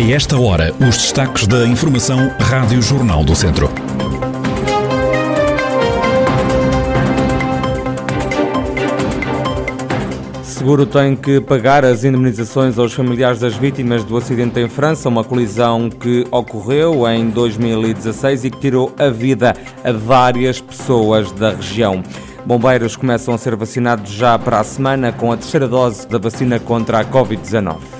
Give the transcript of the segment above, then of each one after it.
A esta hora, os destaques da Informação Rádio Jornal do Centro. Seguro tem que pagar as indemnizações aos familiares das vítimas do acidente em França, uma colisão que ocorreu em 2016 e que tirou a vida a várias pessoas da região. Bombeiros começam a ser vacinados já para a semana com a terceira dose da vacina contra a Covid-19.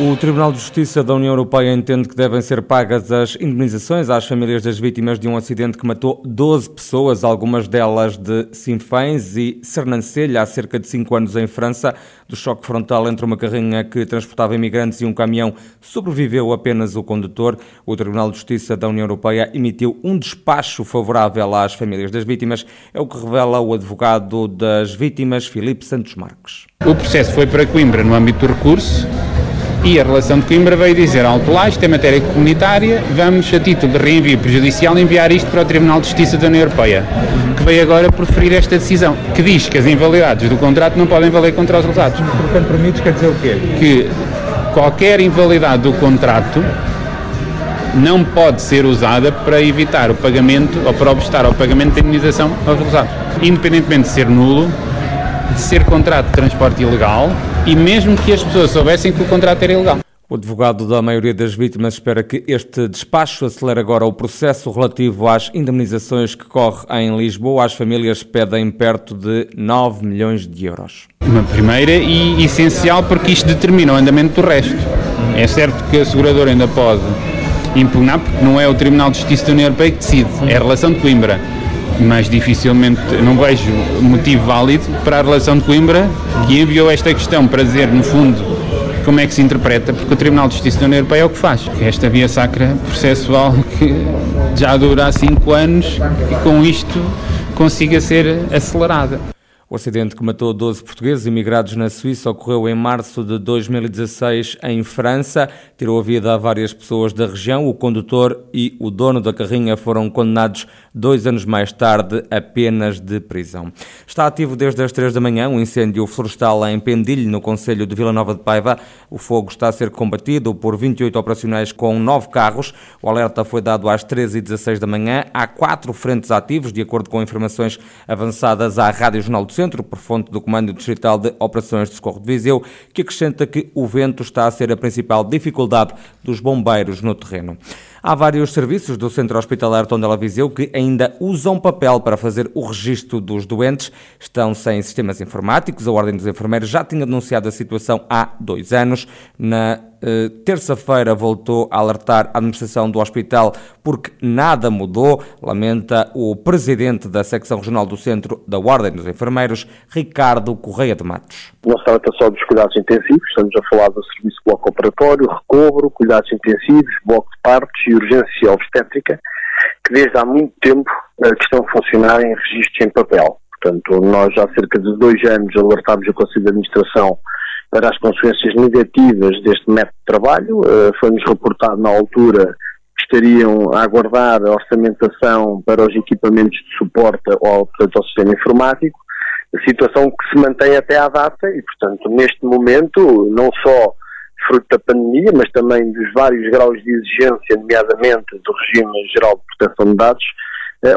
O Tribunal de Justiça da União Europeia entende que devem ser pagas as indemnizações às famílias das vítimas de um acidente que matou 12 pessoas, algumas delas de Sinfães e Sernancelha, há cerca de 5 anos em França. Do choque frontal entre uma carrinha que transportava imigrantes e um caminhão, sobreviveu apenas o condutor. O Tribunal de Justiça da União Europeia emitiu um despacho favorável às famílias das vítimas, é o que revela o advogado das vítimas, Filipe Santos Marques. O processo foi para Coimbra no âmbito do recurso e a relação de Coimbra veio dizer alto lá, isto é matéria comunitária, vamos, a título de reenvio prejudicial, enviar isto para o Tribunal de Justiça da União Europeia, que veio agora proferir esta decisão, que diz que as invalidades do contrato não podem valer contra os resultados. Portanto, permites quer dizer o quê? Que qualquer invalidade do contrato não pode ser usada para evitar o pagamento ou para obstar ao pagamento da indenização aos resultados. Independentemente de ser nulo, de ser contrato de transporte ilegal e mesmo que as pessoas soubessem que o contrato era ilegal. O advogado da maioria das vítimas espera que este despacho acelere agora o processo relativo às indemnizações que corre em Lisboa. As famílias pedem perto de 9 milhões de euros. Uma primeira e essencial porque isto determina o andamento do resto. É certo que a seguradora ainda pode impugnar, porque não é o Tribunal de Justiça da União Europeia que decide, é a relação de Coimbra mas dificilmente não vejo motivo válido para a relação de Coimbra que enviou esta questão para dizer, no fundo, como é que se interpreta, porque o Tribunal de Justiça da União Europeia é o que faz. Esta via sacra processual que já dura há cinco anos e com isto consiga ser acelerada. O acidente que matou 12 portugueses imigrados na Suíça ocorreu em março de 2016 em França. Tirou a vida a várias pessoas da região. O condutor e o dono da carrinha foram condenados dois anos mais tarde a penas de prisão. Está ativo desde as 3 da manhã um incêndio florestal em Pendilho, no Conselho de Vila Nova de Paiva. O fogo está a ser combatido por 28 operacionais com 9 carros. O alerta foi dado às 13h16 da manhã. Há quatro frentes ativos, de acordo com informações avançadas à Rádio Jornal do Centro, por fonte do Comando Distrital de Operações de Socorro de Viseu, que acrescenta que o vento está a ser a principal dificuldade dos bombeiros no terreno. Há vários serviços do Centro Hospitalar Tondela Viseu que ainda usam papel para fazer o registro dos doentes. Estão sem sistemas informáticos. A Ordem dos Enfermeiros já tinha denunciado a situação há dois anos. Na terça-feira voltou a alertar a administração do hospital porque nada mudou, lamenta o presidente da secção regional do Centro da Ordem dos Enfermeiros, Ricardo Correia de Matos. Não se trata só dos cuidados intensivos, estamos a falar do serviço bloco operatório, recobro, cuidados intensivos, bloco de partos e urgência obstétrica, que desde há muito tempo uh, que estão a funcionar em registros em papel. Portanto, nós já há cerca de dois anos alertámos o Conselho de Administração para as consequências negativas deste método de trabalho. Uh, Foi-nos reportado na altura que estariam a aguardar a orçamentação para os equipamentos de suporte ao, portanto, ao sistema informático, situação que se mantém até à data e, portanto, neste momento, não só fruto da pandemia, mas também dos vários graus de exigência, nomeadamente do regime geral de proteção de dados, eh,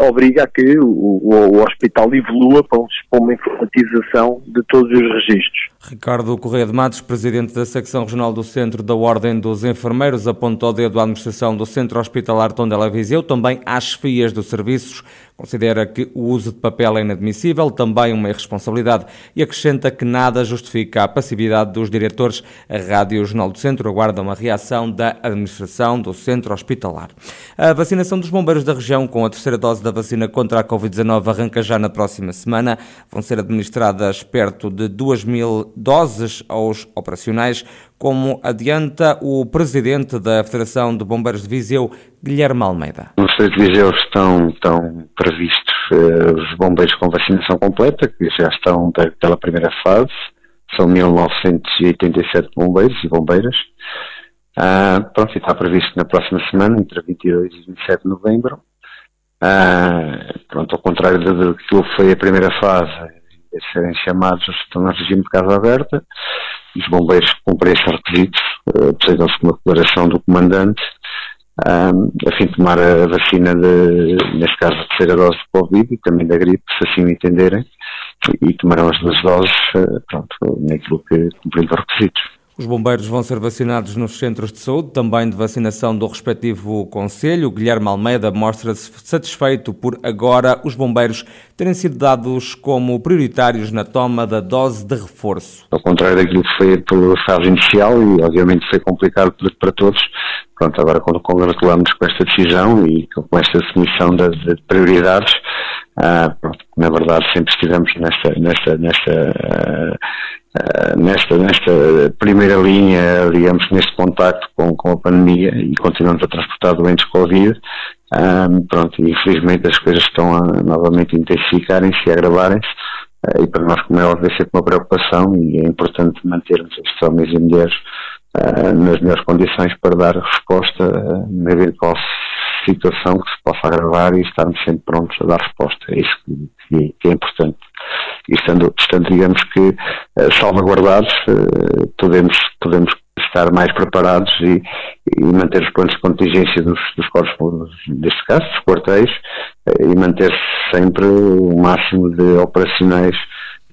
obriga a que o, o, o, hospital evolua para uma informatização de todos os registros. Ricardo Correia de Matos, presidente da secção regional do Centro da Ordem dos Enfermeiros, apontou o dedo à administração do Centro Hospitalar Tondela Viseu, também às chefias dos serviços, considera que o uso de papel é inadmissível, também uma irresponsabilidade, e acrescenta que nada justifica a passividade dos diretores. A Rádio Jornal do Centro aguarda uma reação da administração do Centro Hospitalar. A vacinação dos bombeiros da região com a terceira dose da vacina contra a Covid-19 arranca já na próxima semana. Vão ser administradas perto de 2 mil doses aos operacionais como adianta o presidente da Federação de Bombeiros de Viseu, Guilherme Almeida. No Distrito de Viseu estão, estão previstos uh, os bombeiros com vacinação completa, que já estão daquela primeira fase, são 1987 bombeiros e bombeiras. Uh, pronto, está previsto na próxima semana, entre 22 e 27 de novembro. Uh, pronto, ao contrário do que foi a primeira fase, serem chamados, estão no regime de casa aberta. Os bombeiros cumprem esses requisitos, uh, precisam-se de uma declaração do comandante, a fim de tomar a vacina, de, neste caso, a terceira dose de Covid e também da gripe, se assim o entenderem, e tomarão as duas doses, uh, pronto, naquilo que cumprindo os requisitos. Os bombeiros vão ser vacinados nos centros de saúde, também de vacinação do respectivo Conselho. Guilherme Almeida mostra-se satisfeito por agora os bombeiros terem sido dados como prioritários na toma da dose de reforço. Ao contrário daquilo que foi pela fase inicial, e obviamente foi complicado para todos, pronto, agora congratulamos com esta decisão e com esta definição de, de prioridades, ah, pronto, na verdade sempre estivemos nesta, nesta, nesta uh, uh, nesta, nesta primeira linha, digamos, neste contacto com, com a pandemia e continuamos a transportar doentes Covid. Um, pronto, e infelizmente as coisas estão a novamente intensificarem-se e agravarem-se. Uh, e para nós, como é óbvio, é sempre uma preocupação e é importante mantermos estes homens e mulheres uh, nas melhores condições para dar resposta na eventual situação que se possa agravar e estarmos sempre prontos a dar resposta. É isso que, que é importante e estando, estando digamos que, uh, salvaguardados, uh, podemos, podemos estar mais preparados e, e, manter os planos de contingência dos, dos corpos, neste caso, dos quartéis, uh, e manter sempre o máximo de operacionais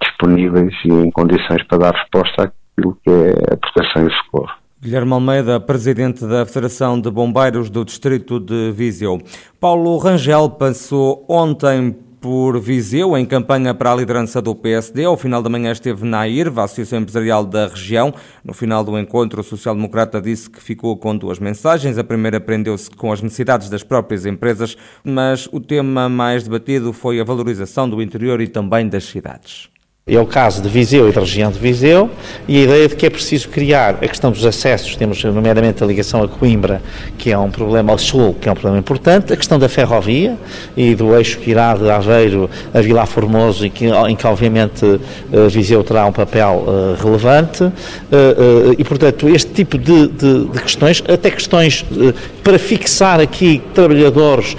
disponíveis e em condições para dar resposta àquilo que é a proteção e o socorro. Guilherme Almeida, presidente da Federação de Bombeiros do Distrito de Viseu. Paulo Rangel passou ontem por Viseu, em campanha para a liderança do PSD. Ao final da manhã esteve na AIRV, a Associação Empresarial da região. No final do encontro, o social-democrata disse que ficou com duas mensagens. A primeira prendeu-se com as necessidades das próprias empresas, mas o tema mais debatido foi a valorização do interior e também das cidades. É o caso de Viseu e da região de Viseu e a ideia de que é preciso criar a questão dos acessos, temos nomeadamente a ligação a Coimbra, que é um problema ao sul, que é um problema importante, a questão da ferrovia e do eixo que irá de Aveiro a Vila Formoso, em que, em que obviamente eh, Viseu terá um papel uh, relevante. Uh, e, portanto, este tipo de, de, de questões, até questões para fixar aqui trabalhadores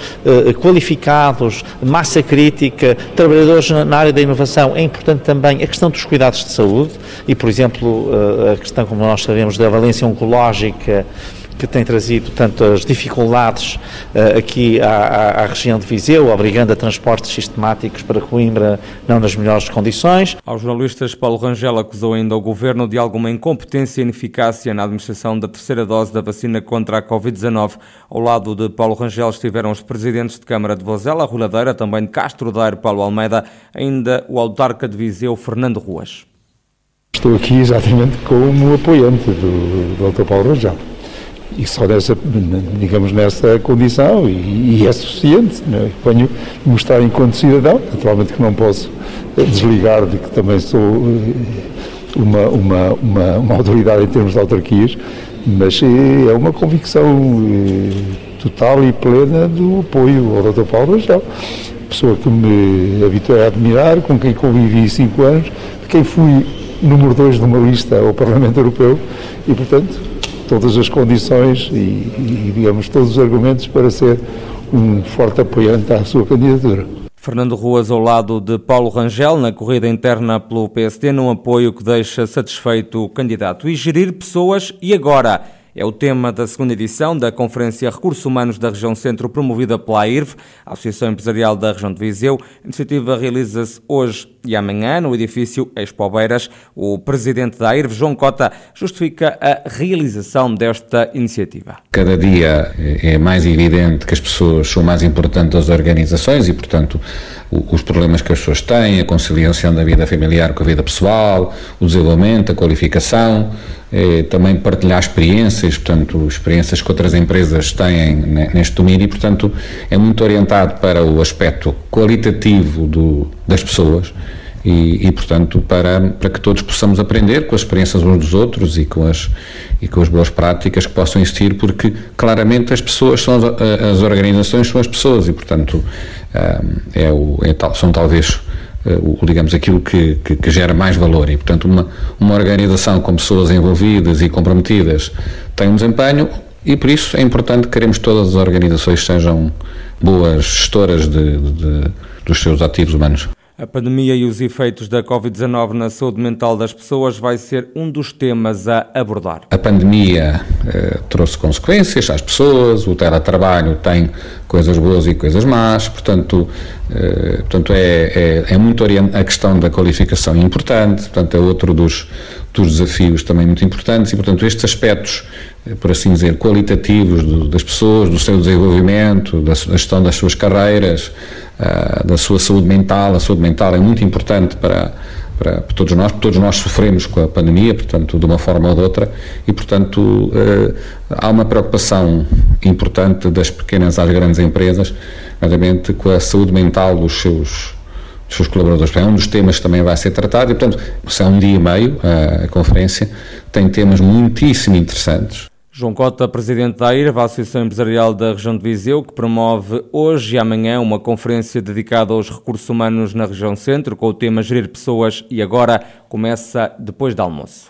qualificados, massa crítica, trabalhadores na área da inovação, é importante também também a questão dos cuidados de saúde e, por exemplo, eh, a questão, como nós sabemos, da valência oncológica que tem trazido tantas dificuldades uh, aqui à, à, região de Viseu, obrigando a transportes sistemáticos para Coimbra não nas melhores condições. Aos jornalistas, Paulo Rangel acusou ainda o governo de alguma incompetência e ineficácia na administração da terceira dose da vacina contra a Covid-19. Ao lado de Paulo Rangel estiveram os presidentes de Câmara de Vozela, Ruladeira, também de Castro Daire, Paulo Almeida, ainda o autarca de Viseu, Fernando Ruas. Estou aqui exatamente como apoiante do, do Dr. Paulo Rangel e só nessa, digamos, nessa condição, e, e é suficiente. Né? Ponho mostrar enquanto cidadão, naturalmente que não posso desligar de que também sou eh, uma, uma, uma, uma autoridade em termos de autarquias, mas é uma convicção eh, total e plena do apoio ao Dr. Paulo Rangel, pessoa que me habituei a admirar, com quem convivi cinco anos, de quem fui número dois de uma lista ao Parlamento Europeu e, portanto, todas as condições e, e, digamos, todos os argumentos para ser um forte apoiante à sua candidatura. Fernando Ruas ao lado de Paulo Rangel na corrida interna pelo PSD, num apoio que deixa satisfeito o candidato. E gerir pessoas e agora? É o tema da segunda edição da Conferência Recursos Humanos da Região Centro, promovida pela AIRV, Associação Empresarial da Região de Viseu. A iniciativa realiza-se hoje e amanhã no edifício Expo Beiras. O presidente da AIRV, João Cota, justifica a realização desta iniciativa. Cada dia é mais evidente que as pessoas são mais importantes das organizações e, portanto, os problemas que as pessoas têm, a conciliação da vida familiar com a vida pessoal, o desenvolvimento, a qualificação, eh, também partilhar experiências, portanto, experiências que outras empresas têm neste domínio e, portanto, é muito orientado para o aspecto qualitativo do, das pessoas e, e, portanto, para, para que todos possamos aprender com as experiências uns dos outros e com as, e com as boas práticas que possam existir, porque claramente as pessoas são as, organizações são as pessoas e, portanto, é o, é tal, são talvez o, digamos, aquilo que, que, que, gera mais valor e, portanto, uma, uma organização com pessoas envolvidas e comprometidas tem um desempenho e, por isso, é importante que queremos que todas as organizações sejam boas gestoras de, de, dos seus ativos humanos. A pandemia e os efeitos da Covid-19 na saúde mental das pessoas vai ser um dos temas a abordar. A pandemia eh, trouxe consequências às pessoas, o teletrabalho tem coisas boas e coisas más, portanto, eh, portanto é, é, é muito a questão da qualificação é importante, portanto é outro dos, dos desafios também muito importantes e, portanto, estes aspectos, por assim dizer, qualitativos do, das pessoas, do seu desenvolvimento, da, da gestão das suas carreiras, uh, da sua saúde mental. A saúde mental é muito importante para, para, para, todos nós, todos nós sofremos com a pandemia, portanto, de uma forma ou de outra, e, portanto, uh, há uma preocupação importante das pequenas às grandes empresas, nomeadamente com a saúde mental dos seus dos seus colaboradores. É um dos temas que também vai ser tratado e, portanto, é um dia e meio a, a conferência, tem temas muitíssimo interessantes João Cota, presidente da AIRVA, Associação Empresarial da Região de Viseu, que promove hoje e amanhã uma conferência dedicada aos recursos humanos na região centro, com o tema Gerir Pessoas, e agora começa depois do almoço.